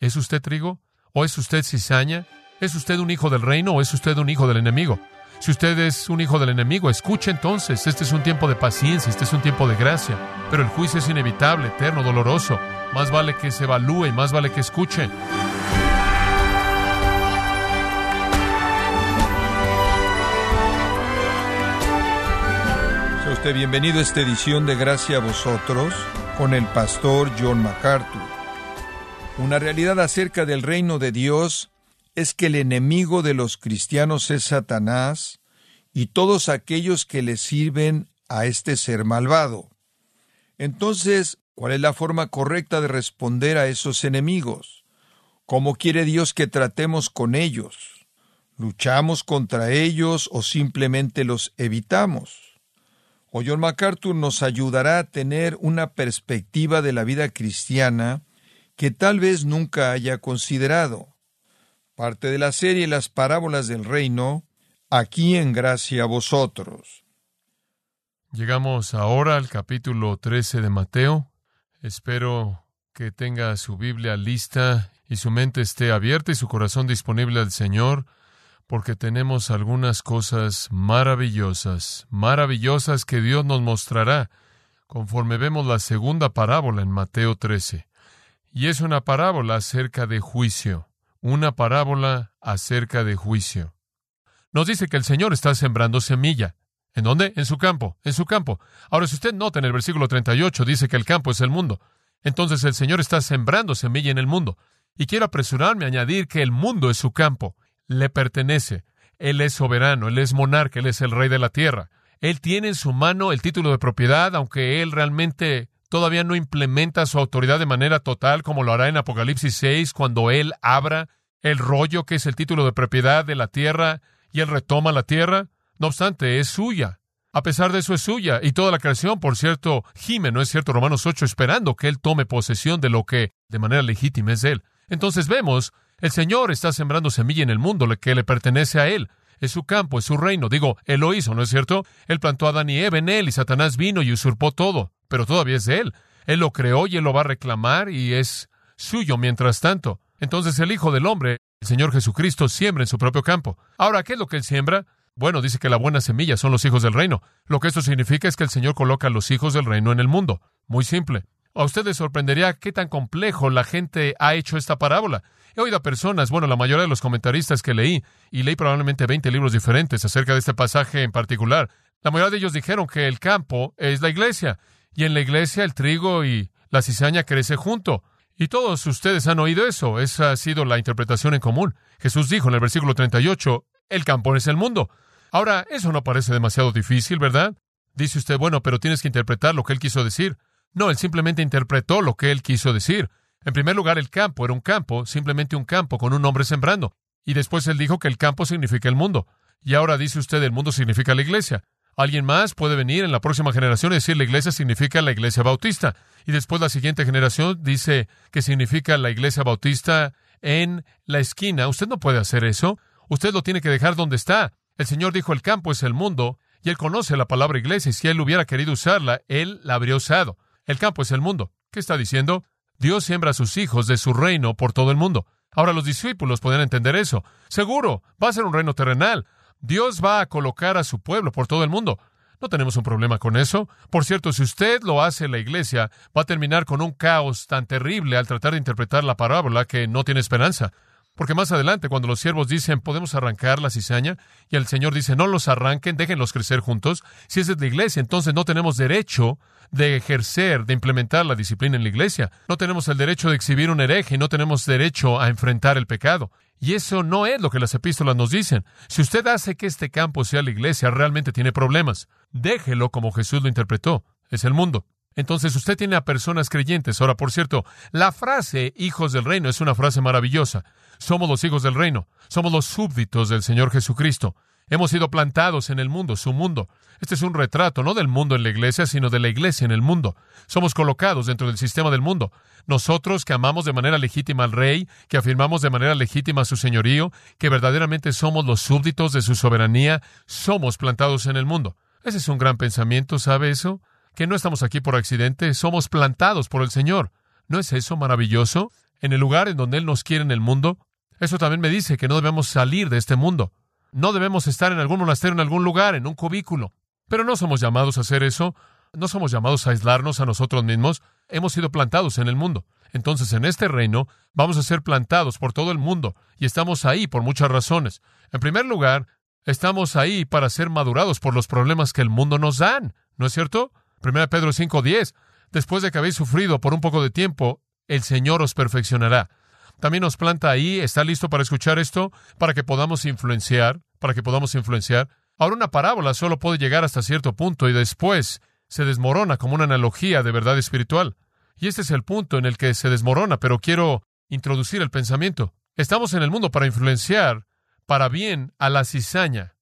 ¿Es usted trigo? ¿O es usted cizaña? ¿Es usted un hijo del reino o es usted un hijo del enemigo? Si usted es un hijo del enemigo, escuche entonces, este es un tiempo de paciencia, este es un tiempo de gracia, pero el juicio es inevitable, eterno, doloroso. Más vale que se evalúe más vale que escuche. Sea usted bienvenido a esta edición de Gracia a vosotros con el pastor John MacArthur. Una realidad acerca del reino de Dios es que el enemigo de los cristianos es Satanás y todos aquellos que le sirven a este ser malvado. Entonces, ¿cuál es la forma correcta de responder a esos enemigos? ¿Cómo quiere Dios que tratemos con ellos? ¿Luchamos contra ellos o simplemente los evitamos? O John MacArthur nos ayudará a tener una perspectiva de la vida cristiana que tal vez nunca haya considerado parte de la serie Las parábolas del reino, aquí en gracia a vosotros. Llegamos ahora al capítulo 13 de Mateo. Espero que tenga su Biblia lista y su mente esté abierta y su corazón disponible al Señor, porque tenemos algunas cosas maravillosas, maravillosas que Dios nos mostrará conforme vemos la segunda parábola en Mateo 13. Y es una parábola acerca de juicio una parábola acerca de juicio. Nos dice que el Señor está sembrando semilla. ¿En dónde? En su campo, en su campo. Ahora, si usted nota en el versículo 38, dice que el campo es el mundo. Entonces el Señor está sembrando semilla en el mundo. Y quiero apresurarme a añadir que el mundo es su campo, le pertenece. Él es soberano, Él es monarca, Él es el rey de la tierra. Él tiene en su mano el título de propiedad, aunque Él realmente todavía no implementa su autoridad de manera total como lo hará en Apocalipsis 6 cuando Él abra el rollo que es el título de propiedad de la tierra y Él retoma la tierra. No obstante, es suya. A pesar de eso es suya. Y toda la creación, por cierto, gime, ¿no es cierto? Romanos 8, esperando que Él tome posesión de lo que de manera legítima es Él. Entonces vemos, el Señor está sembrando semilla en el mundo que le pertenece a Él. Es su campo, es su reino. Digo, Él lo hizo, ¿no es cierto? Él plantó a Adán y en Él y Satanás vino y usurpó todo pero todavía es de Él. Él lo creó y Él lo va a reclamar y es suyo mientras tanto. Entonces el Hijo del Hombre, el Señor Jesucristo, siembra en su propio campo. Ahora, ¿qué es lo que Él siembra? Bueno, dice que la buena semilla son los hijos del reino. Lo que esto significa es que el Señor coloca a los hijos del reino en el mundo. Muy simple. A ustedes sorprendería qué tan complejo la gente ha hecho esta parábola. He oído a personas, bueno, la mayoría de los comentaristas que leí, y leí probablemente 20 libros diferentes acerca de este pasaje en particular, la mayoría de ellos dijeron que el campo es la iglesia y en la iglesia el trigo y la cizaña crece junto. Y todos ustedes han oído eso. Esa ha sido la interpretación en común. Jesús dijo en el versículo 38, el campo es el mundo. Ahora, eso no parece demasiado difícil, ¿verdad? Dice usted, bueno, pero tienes que interpretar lo que él quiso decir. No, él simplemente interpretó lo que él quiso decir. En primer lugar, el campo era un campo, simplemente un campo con un hombre sembrando. Y después él dijo que el campo significa el mundo. Y ahora dice usted el mundo significa la iglesia. Alguien más puede venir en la próxima generación y decir la iglesia significa la iglesia bautista. Y después la siguiente generación dice que significa la iglesia bautista en la esquina. Usted no puede hacer eso. Usted lo tiene que dejar donde está. El Señor dijo el campo es el mundo y Él conoce la palabra iglesia y si Él hubiera querido usarla, Él la habría usado. El campo es el mundo. ¿Qué está diciendo? Dios siembra a sus hijos de su reino por todo el mundo. Ahora los discípulos pueden entender eso. Seguro, va a ser un reino terrenal. Dios va a colocar a su pueblo por todo el mundo. No tenemos un problema con eso. Por cierto, si usted lo hace la iglesia, va a terminar con un caos tan terrible al tratar de interpretar la parábola que no tiene esperanza. Porque más adelante, cuando los siervos dicen, podemos arrancar la cizaña, y el Señor dice, no los arranquen, déjenlos crecer juntos, si es de la iglesia, entonces no tenemos derecho de ejercer, de implementar la disciplina en la iglesia. No tenemos el derecho de exhibir un hereje y no tenemos derecho a enfrentar el pecado. Y eso no es lo que las epístolas nos dicen. Si usted hace que este campo sea la iglesia, realmente tiene problemas. Déjelo como Jesús lo interpretó. Es el mundo. Entonces usted tiene a personas creyentes. Ahora, por cierto, la frase hijos del reino es una frase maravillosa. Somos los hijos del reino. Somos los súbditos del Señor Jesucristo. Hemos sido plantados en el mundo, su mundo. Este es un retrato no del mundo en la iglesia, sino de la iglesia en el mundo. Somos colocados dentro del sistema del mundo. Nosotros que amamos de manera legítima al rey, que afirmamos de manera legítima su señorío, que verdaderamente somos los súbditos de su soberanía, somos plantados en el mundo. Ese es un gran pensamiento, ¿sabe eso? Que no estamos aquí por accidente, somos plantados por el Señor. ¿No es eso maravilloso? en el lugar en donde Él nos quiere en el mundo, eso también me dice que no debemos salir de este mundo. No debemos estar en algún monasterio, en algún lugar, en un cubículo. Pero no somos llamados a hacer eso. No somos llamados a aislarnos a nosotros mismos. Hemos sido plantados en el mundo. Entonces, en este reino, vamos a ser plantados por todo el mundo. Y estamos ahí por muchas razones. En primer lugar, estamos ahí para ser madurados por los problemas que el mundo nos dan. ¿No es cierto? 1 Pedro 5:10. Después de que habéis sufrido por un poco de tiempo, el Señor os perfeccionará también nos planta ahí, está listo para escuchar esto, para que podamos influenciar, para que podamos influenciar. Ahora una parábola solo puede llegar hasta cierto punto y después se desmorona como una analogía de verdad espiritual. Y este es el punto en el que se desmorona, pero quiero introducir el pensamiento. Estamos en el mundo para influenciar para bien a la cizaña.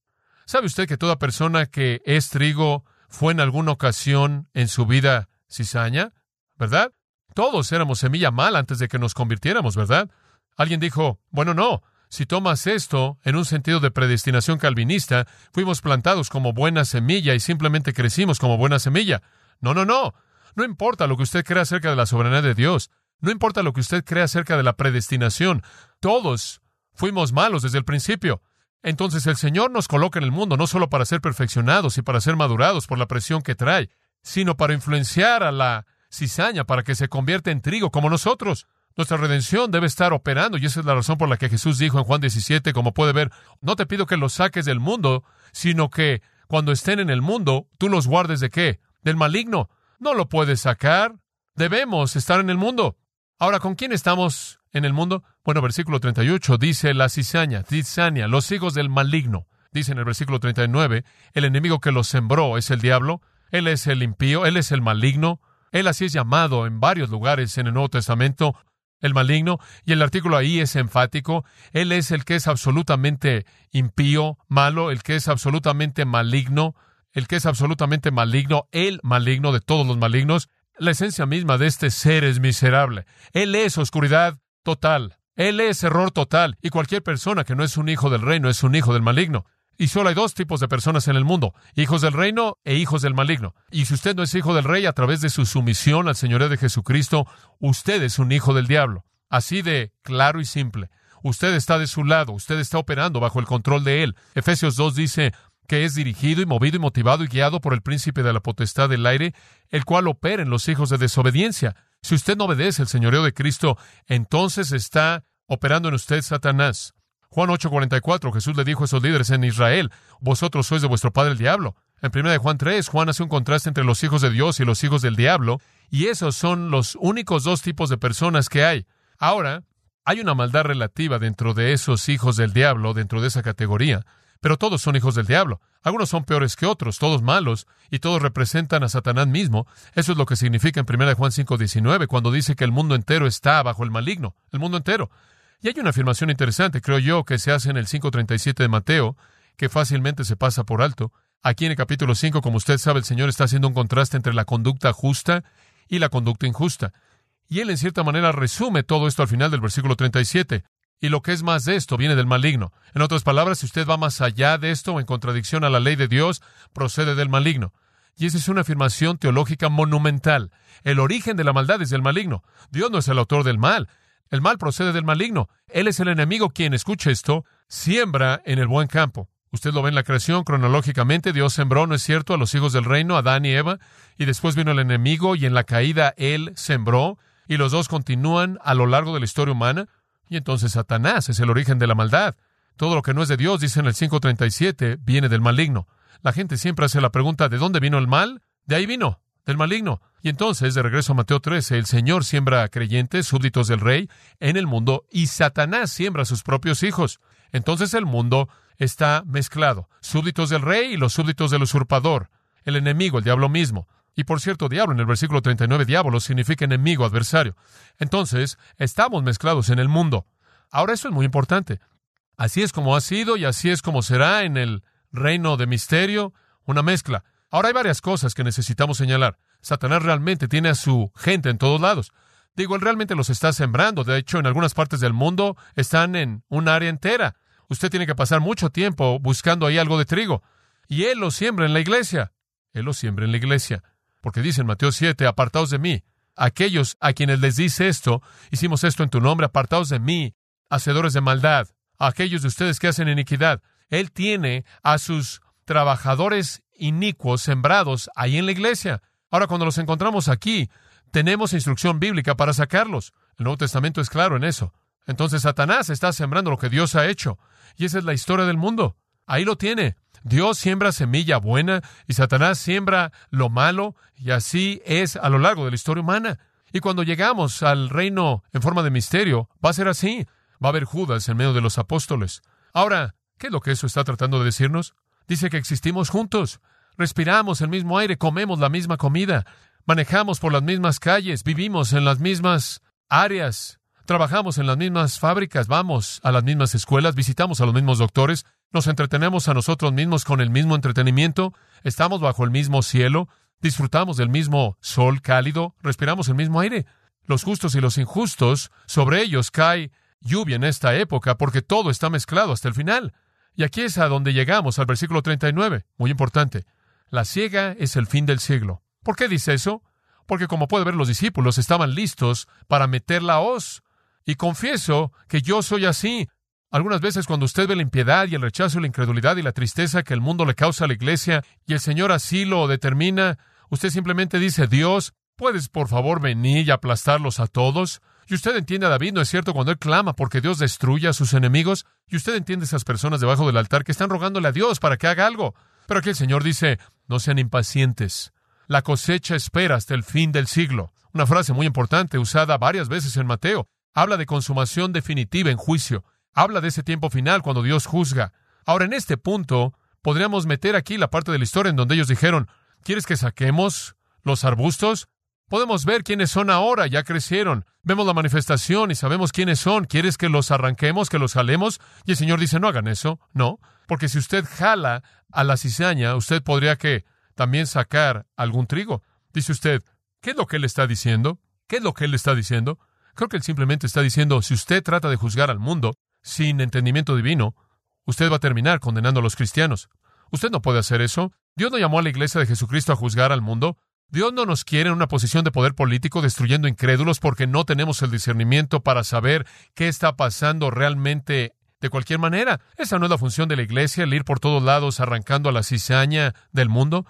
¿Sabe usted que toda persona que es trigo fue en alguna ocasión en su vida cizaña? ¿Verdad? Todos éramos semilla mala antes de que nos convirtiéramos, ¿verdad? Alguien dijo, bueno, no, si tomas esto en un sentido de predestinación calvinista, fuimos plantados como buena semilla y simplemente crecimos como buena semilla. No, no, no. No importa lo que usted crea acerca de la soberanía de Dios. No importa lo que usted crea acerca de la predestinación. Todos fuimos malos desde el principio. Entonces el Señor nos coloca en el mundo no solo para ser perfeccionados y para ser madurados por la presión que trae, sino para influenciar a la cizaña para que se convierta en trigo como nosotros. Nuestra redención debe estar operando y esa es la razón por la que Jesús dijo en Juan 17, como puede ver, no te pido que los saques del mundo, sino que cuando estén en el mundo, tú los guardes de qué? Del maligno. No lo puedes sacar. Debemos estar en el mundo. Ahora, ¿con quién estamos en el mundo? Bueno, versículo 38 dice la cizaña, cizaña, los hijos del maligno. Dice en el versículo 39, el enemigo que los sembró es el diablo, él es el impío, él es el maligno, él así es llamado en varios lugares en el Nuevo Testamento, el maligno, y el artículo ahí es enfático. Él es el que es absolutamente impío, malo, el que es absolutamente maligno, el que es absolutamente maligno, el maligno de todos los malignos. La esencia misma de este ser es miserable. Él es oscuridad total. Él es error total. Y cualquier persona que no es un hijo del reino es un hijo del maligno. Y solo hay dos tipos de personas en el mundo, hijos del reino e hijos del maligno. Y si usted no es hijo del rey a través de su sumisión al Señor de Jesucristo, usted es un hijo del diablo. Así de claro y simple. Usted está de su lado, usted está operando bajo el control de él. Efesios 2 dice que es dirigido y movido y motivado y guiado por el príncipe de la potestad del aire, el cual opera en los hijos de desobediencia. Si usted no obedece el señoreo de Cristo, entonces está operando en usted Satanás. Juan 8:44, Jesús le dijo a esos líderes en Israel, vosotros sois de vuestro padre el diablo. En 1 de Juan 3, Juan hace un contraste entre los hijos de Dios y los hijos del diablo, y esos son los únicos dos tipos de personas que hay. Ahora, hay una maldad relativa dentro de esos hijos del diablo, dentro de esa categoría, pero todos son hijos del diablo. Algunos son peores que otros, todos malos, y todos representan a Satanás mismo. Eso es lo que significa en 1 Juan 5:19, cuando dice que el mundo entero está bajo el maligno, el mundo entero. Y hay una afirmación interesante, creo yo, que se hace en el 5.37 de Mateo, que fácilmente se pasa por alto. Aquí en el capítulo 5, como usted sabe, el Señor está haciendo un contraste entre la conducta justa y la conducta injusta. Y él en cierta manera resume todo esto al final del versículo 37. Y lo que es más de esto viene del maligno. En otras palabras, si usted va más allá de esto, en contradicción a la ley de Dios, procede del maligno. Y esa es una afirmación teológica monumental. El origen de la maldad es del maligno. Dios no es el autor del mal. El mal procede del maligno. Él es el enemigo quien, escuche esto, siembra en el buen campo. Usted lo ve en la creación cronológicamente. Dios sembró, ¿no es cierto?, a los hijos del reino, Adán y Eva, y después vino el enemigo y en la caída él sembró, y los dos continúan a lo largo de la historia humana. Y entonces Satanás es el origen de la maldad. Todo lo que no es de Dios, dice en el 537, viene del maligno. La gente siempre hace la pregunta, ¿de dónde vino el mal? De ahí vino del maligno. Y entonces, de regreso a Mateo 13, el Señor siembra creyentes, súbditos del rey, en el mundo, y Satanás siembra a sus propios hijos. Entonces el mundo está mezclado, súbditos del rey y los súbditos del usurpador, el enemigo, el diablo mismo. Y por cierto, diablo en el versículo 39, diablo significa enemigo, adversario. Entonces, estamos mezclados en el mundo. Ahora eso es muy importante. Así es como ha sido y así es como será en el reino de misterio, una mezcla. Ahora hay varias cosas que necesitamos señalar. Satanás realmente tiene a su gente en todos lados. Digo, él realmente los está sembrando. De hecho, en algunas partes del mundo están en un área entera. Usted tiene que pasar mucho tiempo buscando ahí algo de trigo. Y él lo siembra en la iglesia. Él lo siembra en la iglesia. Porque dice en Mateo 7, apartaos de mí. aquellos a quienes les dice esto, hicimos esto en tu nombre, apartados de mí, hacedores de maldad, a aquellos de ustedes que hacen iniquidad. Él tiene a sus trabajadores inicuos sembrados ahí en la iglesia. Ahora, cuando los encontramos aquí, tenemos instrucción bíblica para sacarlos. El Nuevo Testamento es claro en eso. Entonces Satanás está sembrando lo que Dios ha hecho. Y esa es la historia del mundo. Ahí lo tiene. Dios siembra semilla buena y Satanás siembra lo malo y así es a lo largo de la historia humana. Y cuando llegamos al reino en forma de misterio, va a ser así. Va a haber Judas en medio de los apóstoles. Ahora, ¿qué es lo que eso está tratando de decirnos? Dice que existimos juntos, respiramos el mismo aire, comemos la misma comida, manejamos por las mismas calles, vivimos en las mismas áreas, trabajamos en las mismas fábricas, vamos a las mismas escuelas, visitamos a los mismos doctores, nos entretenemos a nosotros mismos con el mismo entretenimiento, estamos bajo el mismo cielo, disfrutamos del mismo sol cálido, respiramos el mismo aire. Los justos y los injustos, sobre ellos cae lluvia en esta época porque todo está mezclado hasta el final. Y aquí es a donde llegamos, al versículo 39, muy importante. La ciega es el fin del siglo. ¿Por qué dice eso? Porque como puede ver los discípulos estaban listos para meter la hoz. Y confieso que yo soy así. Algunas veces cuando usted ve la impiedad y el rechazo y la incredulidad y la tristeza que el mundo le causa a la iglesia y el Señor así lo determina, usted simplemente dice, Dios, ¿puedes por favor venir y aplastarlos a todos? Y usted entiende a David, ¿no es cierto? Cuando él clama porque Dios destruya a sus enemigos, y usted entiende a esas personas debajo del altar que están rogándole a Dios para que haga algo. Pero aquí el Señor dice, no sean impacientes. La cosecha espera hasta el fin del siglo. Una frase muy importante usada varias veces en Mateo. Habla de consumación definitiva en juicio. Habla de ese tiempo final cuando Dios juzga. Ahora, en este punto, podríamos meter aquí la parte de la historia en donde ellos dijeron, ¿quieres que saquemos los arbustos? Podemos ver quiénes son ahora, ya crecieron. Vemos la manifestación y sabemos quiénes son. ¿Quieres que los arranquemos, que los jalemos? Y el Señor dice, no hagan eso. No, porque si usted jala a la cizaña, usted podría que también sacar algún trigo. Dice usted, ¿qué es lo que él está diciendo? ¿Qué es lo que él está diciendo? Creo que él simplemente está diciendo, si usted trata de juzgar al mundo sin entendimiento divino, usted va a terminar condenando a los cristianos. Usted no puede hacer eso. Dios no llamó a la iglesia de Jesucristo a juzgar al mundo. Dios no nos quiere en una posición de poder político destruyendo incrédulos porque no tenemos el discernimiento para saber qué está pasando realmente de cualquier manera. Esa no es la función de la iglesia, el ir por todos lados arrancando a la cizaña del mundo.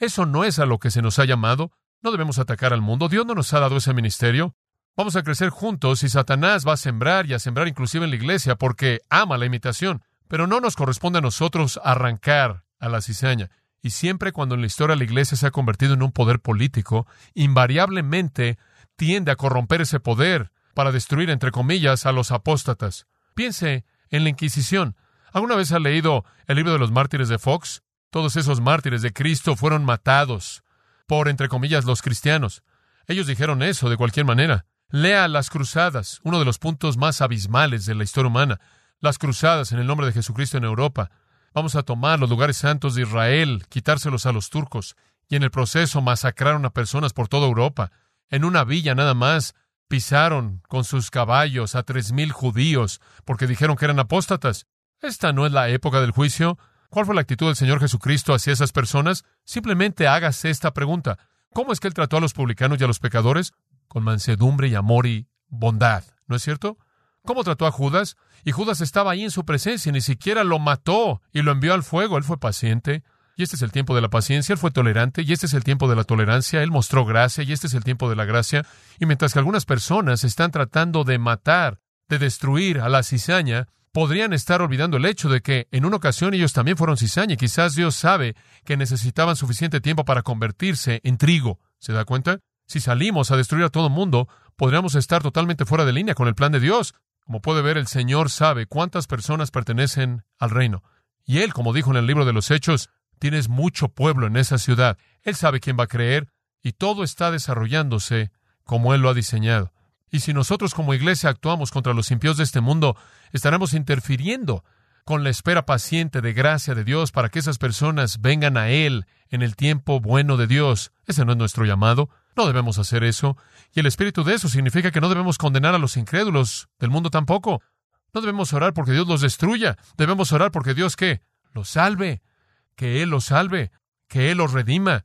Eso no es a lo que se nos ha llamado. No debemos atacar al mundo. Dios no nos ha dado ese ministerio. Vamos a crecer juntos y Satanás va a sembrar y a sembrar inclusive en la iglesia porque ama la imitación. Pero no nos corresponde a nosotros arrancar a la cizaña. Y siempre cuando en la historia la iglesia se ha convertido en un poder político, invariablemente tiende a corromper ese poder para destruir, entre comillas, a los apóstatas. Piense en la Inquisición. ¿Alguna vez ha leído el libro de los mártires de Fox? Todos esos mártires de Cristo fueron matados por, entre comillas, los cristianos. Ellos dijeron eso de cualquier manera. Lea las cruzadas, uno de los puntos más abismales de la historia humana. Las cruzadas en el nombre de Jesucristo en Europa. Vamos a tomar los lugares santos de Israel, quitárselos a los turcos, y en el proceso masacraron a personas por toda Europa. En una villa nada más pisaron con sus caballos a tres mil judíos porque dijeron que eran apóstatas. Esta no es la época del juicio. ¿Cuál fue la actitud del Señor Jesucristo hacia esas personas? Simplemente hágase esta pregunta. ¿Cómo es que Él trató a los publicanos y a los pecadores? Con mansedumbre y amor y bondad, ¿no es cierto? ¿Cómo trató a Judas? Y Judas estaba ahí en su presencia, ni siquiera lo mató y lo envió al fuego. Él fue paciente. Y este es el tiempo de la paciencia, él fue tolerante, y este es el tiempo de la tolerancia, él mostró gracia, y este es el tiempo de la gracia. Y mientras que algunas personas están tratando de matar, de destruir a la cizaña, podrían estar olvidando el hecho de que en una ocasión ellos también fueron cizaña, y quizás Dios sabe que necesitaban suficiente tiempo para convertirse en trigo. ¿Se da cuenta? Si salimos a destruir a todo el mundo, podríamos estar totalmente fuera de línea con el plan de Dios. Como puede ver, el Señor sabe cuántas personas pertenecen al reino. Y Él, como dijo en el libro de los Hechos, tienes mucho pueblo en esa ciudad. Él sabe quién va a creer y todo está desarrollándose como Él lo ha diseñado. Y si nosotros como iglesia actuamos contra los impíos de este mundo, estaremos interfiriendo con la espera paciente de gracia de Dios para que esas personas vengan a Él en el tiempo bueno de Dios. Ese no es nuestro llamado. No debemos hacer eso. Y el espíritu de eso significa que no debemos condenar a los incrédulos del mundo tampoco. No debemos orar porque Dios los destruya. Debemos orar porque Dios qué? Los salve. Que Él los salve. Que Él los redima.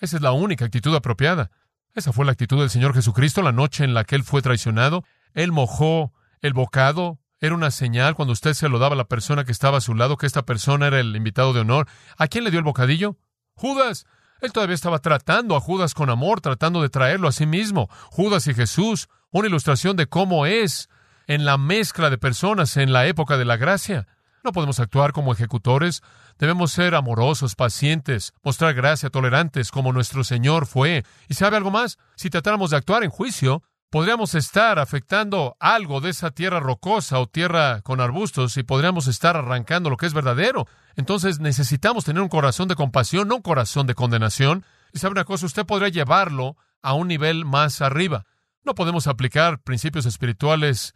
Esa es la única actitud apropiada. Esa fue la actitud del Señor Jesucristo la noche en la que Él fue traicionado. Él mojó el bocado. Era una señal cuando usted se lo daba a la persona que estaba a su lado, que esta persona era el invitado de honor. ¿A quién le dio el bocadillo? Judas. Él todavía estaba tratando a Judas con amor, tratando de traerlo a sí mismo. Judas y Jesús, una ilustración de cómo es en la mezcla de personas en la época de la gracia. No podemos actuar como ejecutores, debemos ser amorosos, pacientes, mostrar gracia, tolerantes, como nuestro Señor fue. ¿Y sabe algo más? Si tratáramos de actuar en juicio, podríamos estar afectando algo de esa tierra rocosa o tierra con arbustos y podríamos estar arrancando lo que es verdadero. Entonces necesitamos tener un corazón de compasión, no un corazón de condenación. Y sabe una cosa, usted podría llevarlo a un nivel más arriba. No podemos aplicar principios espirituales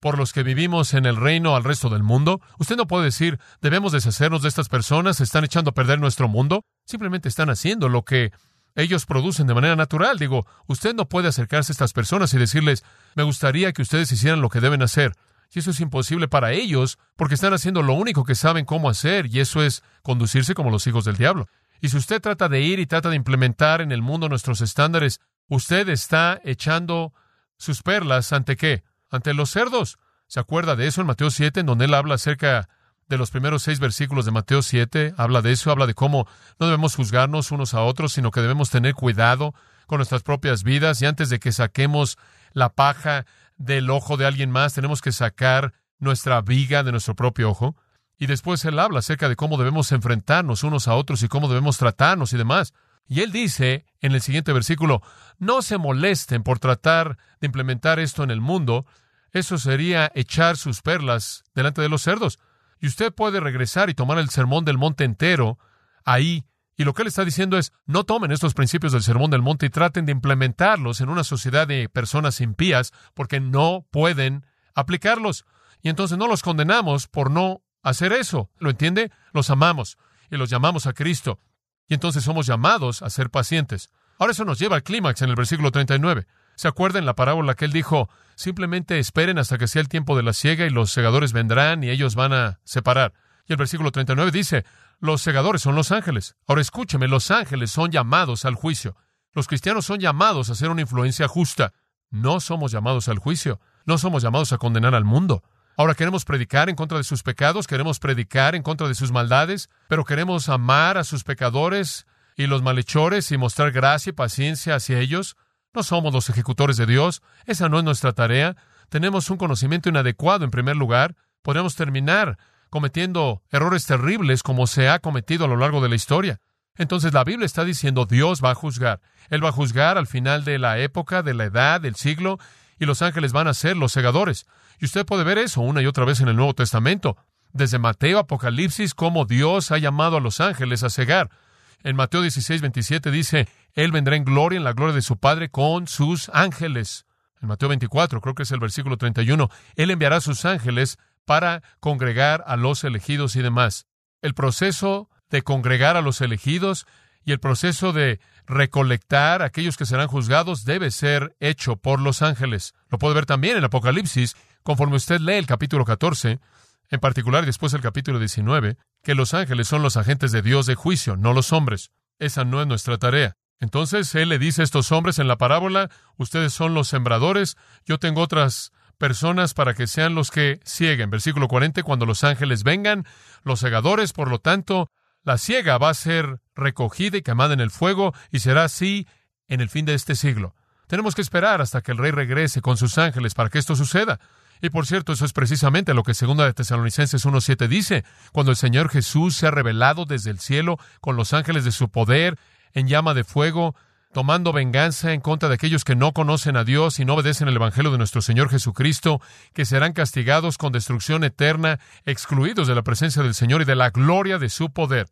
por los que vivimos en el reino al resto del mundo. Usted no puede decir, debemos deshacernos de estas personas, están echando a perder nuestro mundo. Simplemente están haciendo lo que ellos producen de manera natural. Digo, usted no puede acercarse a estas personas y decirles, me gustaría que ustedes hicieran lo que deben hacer. Y eso es imposible para ellos, porque están haciendo lo único que saben cómo hacer, y eso es conducirse como los hijos del diablo. Y si usted trata de ir y trata de implementar en el mundo nuestros estándares, usted está echando sus perlas ante qué? ante los cerdos. ¿Se acuerda de eso en Mateo 7, en donde él habla acerca de los primeros seis versículos de Mateo 7? Habla de eso, habla de cómo no debemos juzgarnos unos a otros, sino que debemos tener cuidado con nuestras propias vidas y antes de que saquemos la paja del ojo de alguien más, tenemos que sacar nuestra viga de nuestro propio ojo. Y después él habla acerca de cómo debemos enfrentarnos unos a otros y cómo debemos tratarnos y demás. Y él dice en el siguiente versículo, no se molesten por tratar de implementar esto en el mundo, eso sería echar sus perlas delante de los cerdos. Y usted puede regresar y tomar el sermón del monte entero ahí. Y lo que él está diciendo es, no tomen estos principios del sermón del monte y traten de implementarlos en una sociedad de personas impías, porque no pueden aplicarlos. Y entonces no los condenamos por no hacer eso. ¿Lo entiende? Los amamos y los llamamos a Cristo. Y entonces somos llamados a ser pacientes. Ahora eso nos lleva al clímax en el versículo 39. ¿Se acuerdan la parábola que él dijo? Simplemente esperen hasta que sea el tiempo de la siega y los segadores vendrán y ellos van a separar. Y el versículo 39 dice, los segadores son los ángeles. Ahora escúcheme, los ángeles son llamados al juicio. Los cristianos son llamados a ser una influencia justa. No somos llamados al juicio. No somos llamados a condenar al mundo. Ahora queremos predicar en contra de sus pecados, queremos predicar en contra de sus maldades, pero queremos amar a sus pecadores y los malhechores y mostrar gracia y paciencia hacia ellos. No somos los ejecutores de Dios, esa no es nuestra tarea. Tenemos un conocimiento inadecuado en primer lugar. Podríamos terminar cometiendo errores terribles como se ha cometido a lo largo de la historia. Entonces la Biblia está diciendo Dios va a juzgar. Él va a juzgar al final de la época, de la edad, del siglo, y los ángeles van a ser los segadores. Y usted puede ver eso una y otra vez en el Nuevo Testamento. Desde Mateo, Apocalipsis, cómo Dios ha llamado a los ángeles a cegar. En Mateo 16, 27 dice, Él vendrá en gloria, en la gloria de su Padre, con sus ángeles. En Mateo 24, creo que es el versículo 31, Él enviará sus ángeles para congregar a los elegidos y demás. El proceso de congregar a los elegidos y el proceso de recolectar a aquellos que serán juzgados debe ser hecho por los ángeles. Lo puede ver también en Apocalipsis, conforme usted lee el capítulo 14, en particular después del capítulo 19, que los ángeles son los agentes de Dios de juicio, no los hombres. Esa no es nuestra tarea. Entonces Él le dice a estos hombres en la parábola, ustedes son los sembradores, yo tengo otras personas para que sean los que cieguen. Versículo 40, cuando los ángeles vengan, los segadores, por lo tanto, la ciega va a ser recogida y quemada en el fuego, y será así en el fin de este siglo. Tenemos que esperar hasta que el rey regrese con sus ángeles para que esto suceda. Y por cierto, eso es precisamente lo que segunda de Tesalonicenses 1.7 dice, cuando el Señor Jesús se ha revelado desde el cielo con los ángeles de su poder en llama de fuego, tomando venganza en contra de aquellos que no conocen a Dios y no obedecen el Evangelio de nuestro Señor Jesucristo, que serán castigados con destrucción eterna, excluidos de la presencia del Señor y de la gloria de su poder.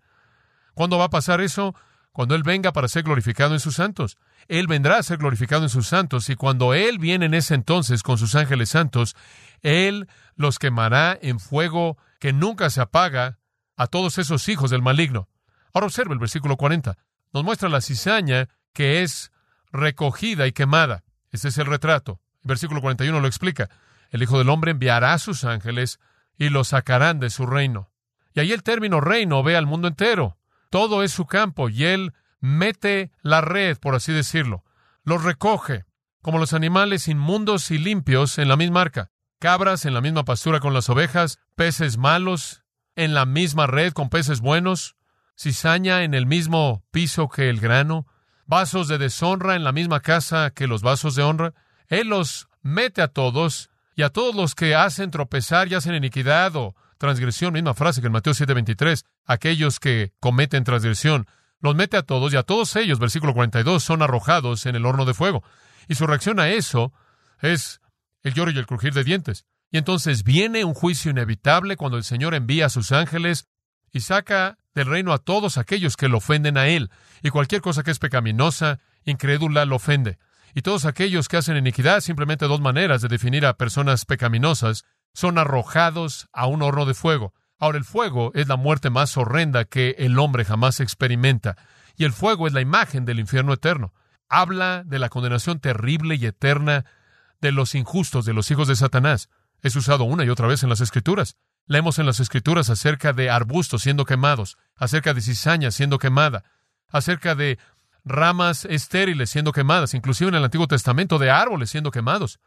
¿Cuándo va a pasar eso? Cuando Él venga para ser glorificado en sus santos. Él vendrá a ser glorificado en sus santos y cuando Él viene en ese entonces con sus ángeles santos, Él los quemará en fuego que nunca se apaga a todos esos hijos del maligno. Ahora observe el versículo 40. Nos muestra la cizaña que es recogida y quemada. Ese es el retrato. El versículo 41 lo explica. El Hijo del Hombre enviará a sus ángeles y los sacarán de su reino. Y ahí el término reino ve al mundo entero. Todo es su campo y Él mete la red, por así decirlo. los recoge, como los animales inmundos y limpios en la misma arca, cabras en la misma pastura con las ovejas, peces malos en la misma red con peces buenos, cizaña en el mismo piso que el grano, vasos de deshonra en la misma casa que los vasos de honra. Él los mete a todos y a todos los que hacen tropezar y hacen iniquidad o transgresión, misma frase que en Mateo 7:23, aquellos que cometen transgresión, los mete a todos y a todos ellos, versículo 42, son arrojados en el horno de fuego. Y su reacción a eso es el lloro y el crujir de dientes. Y entonces viene un juicio inevitable cuando el Señor envía a sus ángeles y saca del reino a todos aquellos que lo ofenden a Él. Y cualquier cosa que es pecaminosa, incrédula, lo ofende. Y todos aquellos que hacen iniquidad, simplemente dos maneras de definir a personas pecaminosas, son arrojados a un horno de fuego. Ahora, el fuego es la muerte más horrenda que el hombre jamás experimenta. Y el fuego es la imagen del infierno eterno. Habla de la condenación terrible y eterna de los injustos, de los hijos de Satanás. Es usado una y otra vez en las Escrituras. Leemos en las Escrituras acerca de arbustos siendo quemados, acerca de cizaña siendo quemada, acerca de ramas estériles siendo quemadas, inclusive en el Antiguo Testamento de árboles siendo quemados.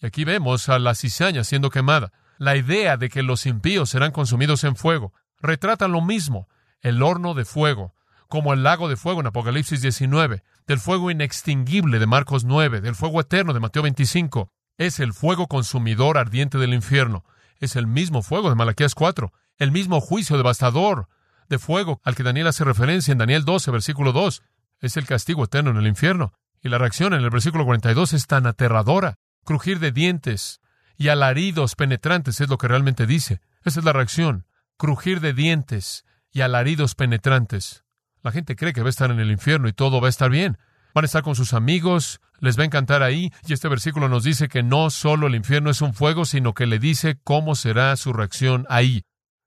Y aquí vemos a la cizaña siendo quemada. La idea de que los impíos serán consumidos en fuego retrata lo mismo, el horno de fuego, como el lago de fuego en Apocalipsis 19, del fuego inextinguible de Marcos 9, del fuego eterno de Mateo 25. Es el fuego consumidor ardiente del infierno. Es el mismo fuego de Malaquías 4, el mismo juicio devastador de fuego al que Daniel hace referencia en Daniel 12, versículo 2. Es el castigo eterno en el infierno. Y la reacción en el versículo 42 es tan aterradora. Crujir de dientes y alaridos penetrantes es lo que realmente dice. Esa es la reacción. Crujir de dientes y alaridos penetrantes. La gente cree que va a estar en el infierno y todo va a estar bien. Van a estar con sus amigos, les va a encantar ahí, y este versículo nos dice que no solo el infierno es un fuego, sino que le dice cómo será su reacción ahí.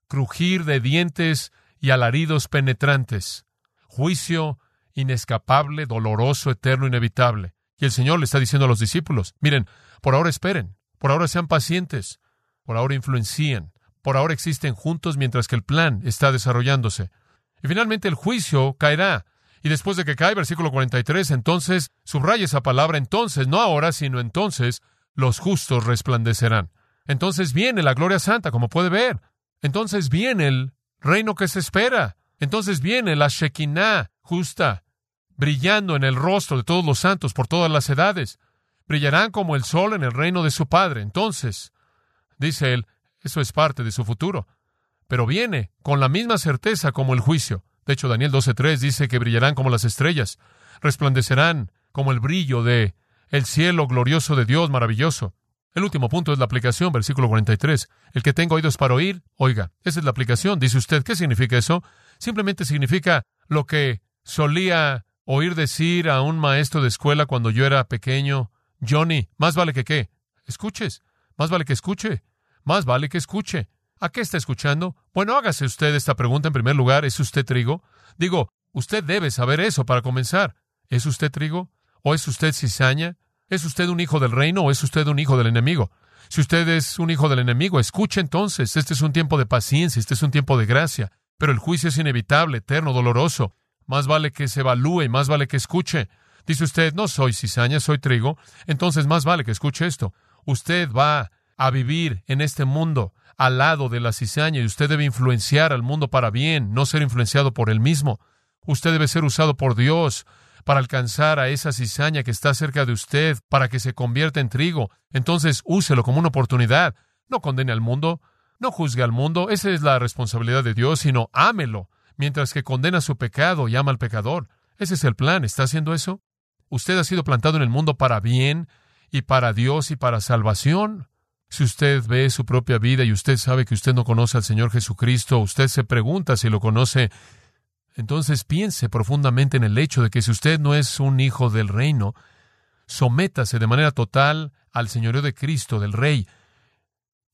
Crujir de dientes y alaridos penetrantes. Juicio inescapable, doloroso, eterno, inevitable. Y el Señor le está diciendo a los discípulos, miren, por ahora esperen, por ahora sean pacientes, por ahora influencien, por ahora existen juntos mientras que el plan está desarrollándose. Y finalmente el juicio caerá. Y después de que cae, versículo 43, entonces, subraya esa palabra, entonces, no ahora, sino entonces, los justos resplandecerán. Entonces viene la gloria santa, como puede ver. Entonces viene el reino que se espera. Entonces viene la Shekinah justa, brillando en el rostro de todos los santos por todas las edades. Brillarán como el sol en el reino de su Padre. Entonces, dice él, eso es parte de su futuro. Pero viene con la misma certeza como el juicio. De hecho, Daniel 12.3 dice que brillarán como las estrellas, resplandecerán como el brillo de el cielo glorioso de Dios maravilloso. El último punto es la aplicación, versículo 43. El que tenga oídos para oír, oiga. Esa es la aplicación. Dice usted, ¿qué significa eso? Simplemente significa lo que solía oír decir a un maestro de escuela cuando yo era pequeño. Johnny, más vale que qué. Escuches. Más vale que escuche. Más vale que escuche. ¿A qué está escuchando? Bueno, hágase usted esta pregunta en primer lugar. ¿Es usted trigo? Digo, usted debe saber eso para comenzar. ¿Es usted trigo? ¿O es usted cizaña? ¿Es usted un hijo del reino o es usted un hijo del enemigo? Si usted es un hijo del enemigo, escuche entonces. Este es un tiempo de paciencia, este es un tiempo de gracia. Pero el juicio es inevitable, eterno, doloroso. Más vale que se evalúe, más vale que escuche. Dice usted, no soy cizaña, soy trigo. Entonces más vale que escuche esto. Usted va a vivir en este mundo al lado de la cizaña y usted debe influenciar al mundo para bien, no ser influenciado por él mismo. Usted debe ser usado por Dios para alcanzar a esa cizaña que está cerca de usted, para que se convierta en trigo. Entonces úselo como una oportunidad. No condene al mundo, no juzgue al mundo, esa es la responsabilidad de Dios, sino ámelo, mientras que condena su pecado y ama al pecador. Ese es el plan. ¿Está haciendo eso? Usted ha sido plantado en el mundo para bien y para Dios y para salvación. Si usted ve su propia vida y usted sabe que usted no conoce al Señor Jesucristo, usted se pregunta si lo conoce, entonces piense profundamente en el hecho de que si usted no es un hijo del reino, sométase de manera total al señorío de Cristo, del Rey.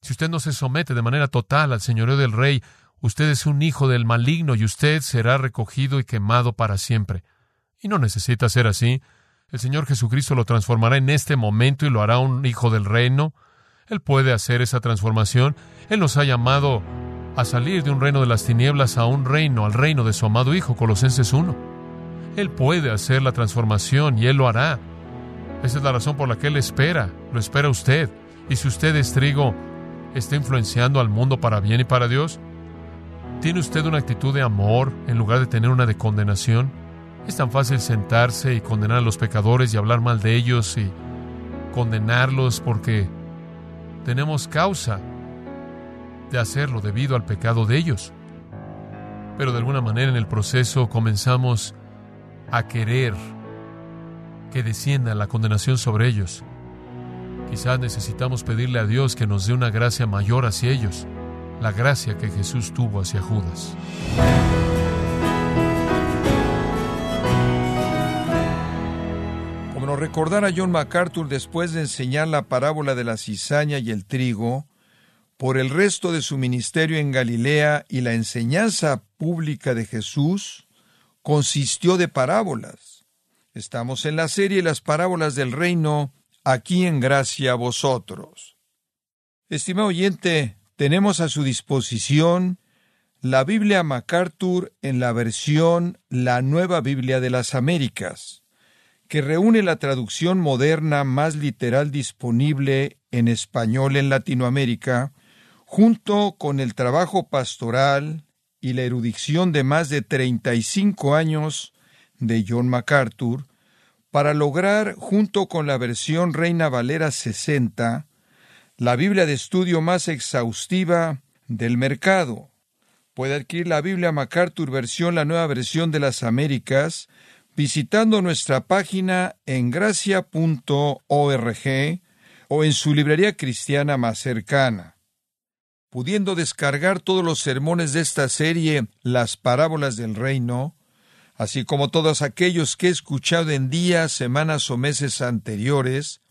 Si usted no se somete de manera total al señorío del Rey, usted es un hijo del maligno y usted será recogido y quemado para siempre. Y no necesita ser así. El Señor Jesucristo lo transformará en este momento y lo hará un hijo del reino. Él puede hacer esa transformación. Él nos ha llamado a salir de un reino de las tinieblas a un reino, al reino de su amado Hijo, Colosenses 1. Él puede hacer la transformación y Él lo hará. Esa es la razón por la que Él espera, lo espera usted. Y si usted es trigo, está influenciando al mundo para bien y para Dios. ¿Tiene usted una actitud de amor en lugar de tener una de condenación? Es tan fácil sentarse y condenar a los pecadores y hablar mal de ellos y condenarlos porque tenemos causa de hacerlo debido al pecado de ellos. Pero de alguna manera en el proceso comenzamos a querer que descienda la condenación sobre ellos. Quizás necesitamos pedirle a Dios que nos dé una gracia mayor hacia ellos, la gracia que Jesús tuvo hacia Judas. Recordara John MacArthur después de enseñar la parábola de la cizaña y el trigo, por el resto de su ministerio en Galilea y la enseñanza pública de Jesús, consistió de parábolas. Estamos en la serie Las parábolas del reino, aquí en gracia a vosotros. Estimado oyente, tenemos a su disposición la Biblia MacArthur en la versión La Nueva Biblia de las Américas, que reúne la traducción moderna más literal disponible en español en Latinoamérica, junto con el trabajo pastoral y la erudición de más de 35 años de John MacArthur, para lograr, junto con la versión Reina Valera 60, la Biblia de estudio más exhaustiva del mercado. Puede adquirir la Biblia MacArthur versión, la nueva versión de las Américas, visitando nuestra página en gracia.org o en su librería cristiana más cercana. Pudiendo descargar todos los sermones de esta serie, Las Parábolas del Reino, así como todos aquellos que he escuchado en días, semanas o meses anteriores,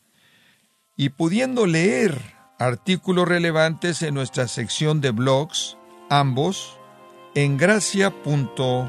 y pudiendo leer artículos relevantes en nuestra sección de blogs, ambos, en gracia.org.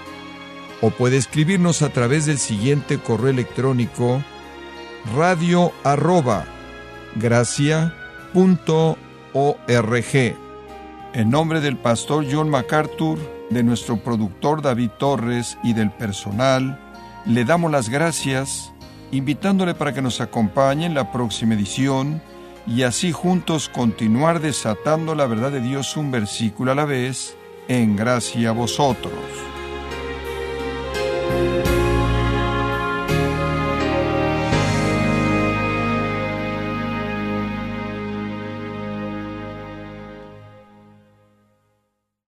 O puede escribirnos a través del siguiente correo electrónico radio arroba. En nombre del pastor John MacArthur, de nuestro productor David Torres y del personal, le damos las gracias, invitándole para que nos acompañe en la próxima edición y así juntos continuar desatando la verdad de Dios un versículo a la vez, en gracia a vosotros.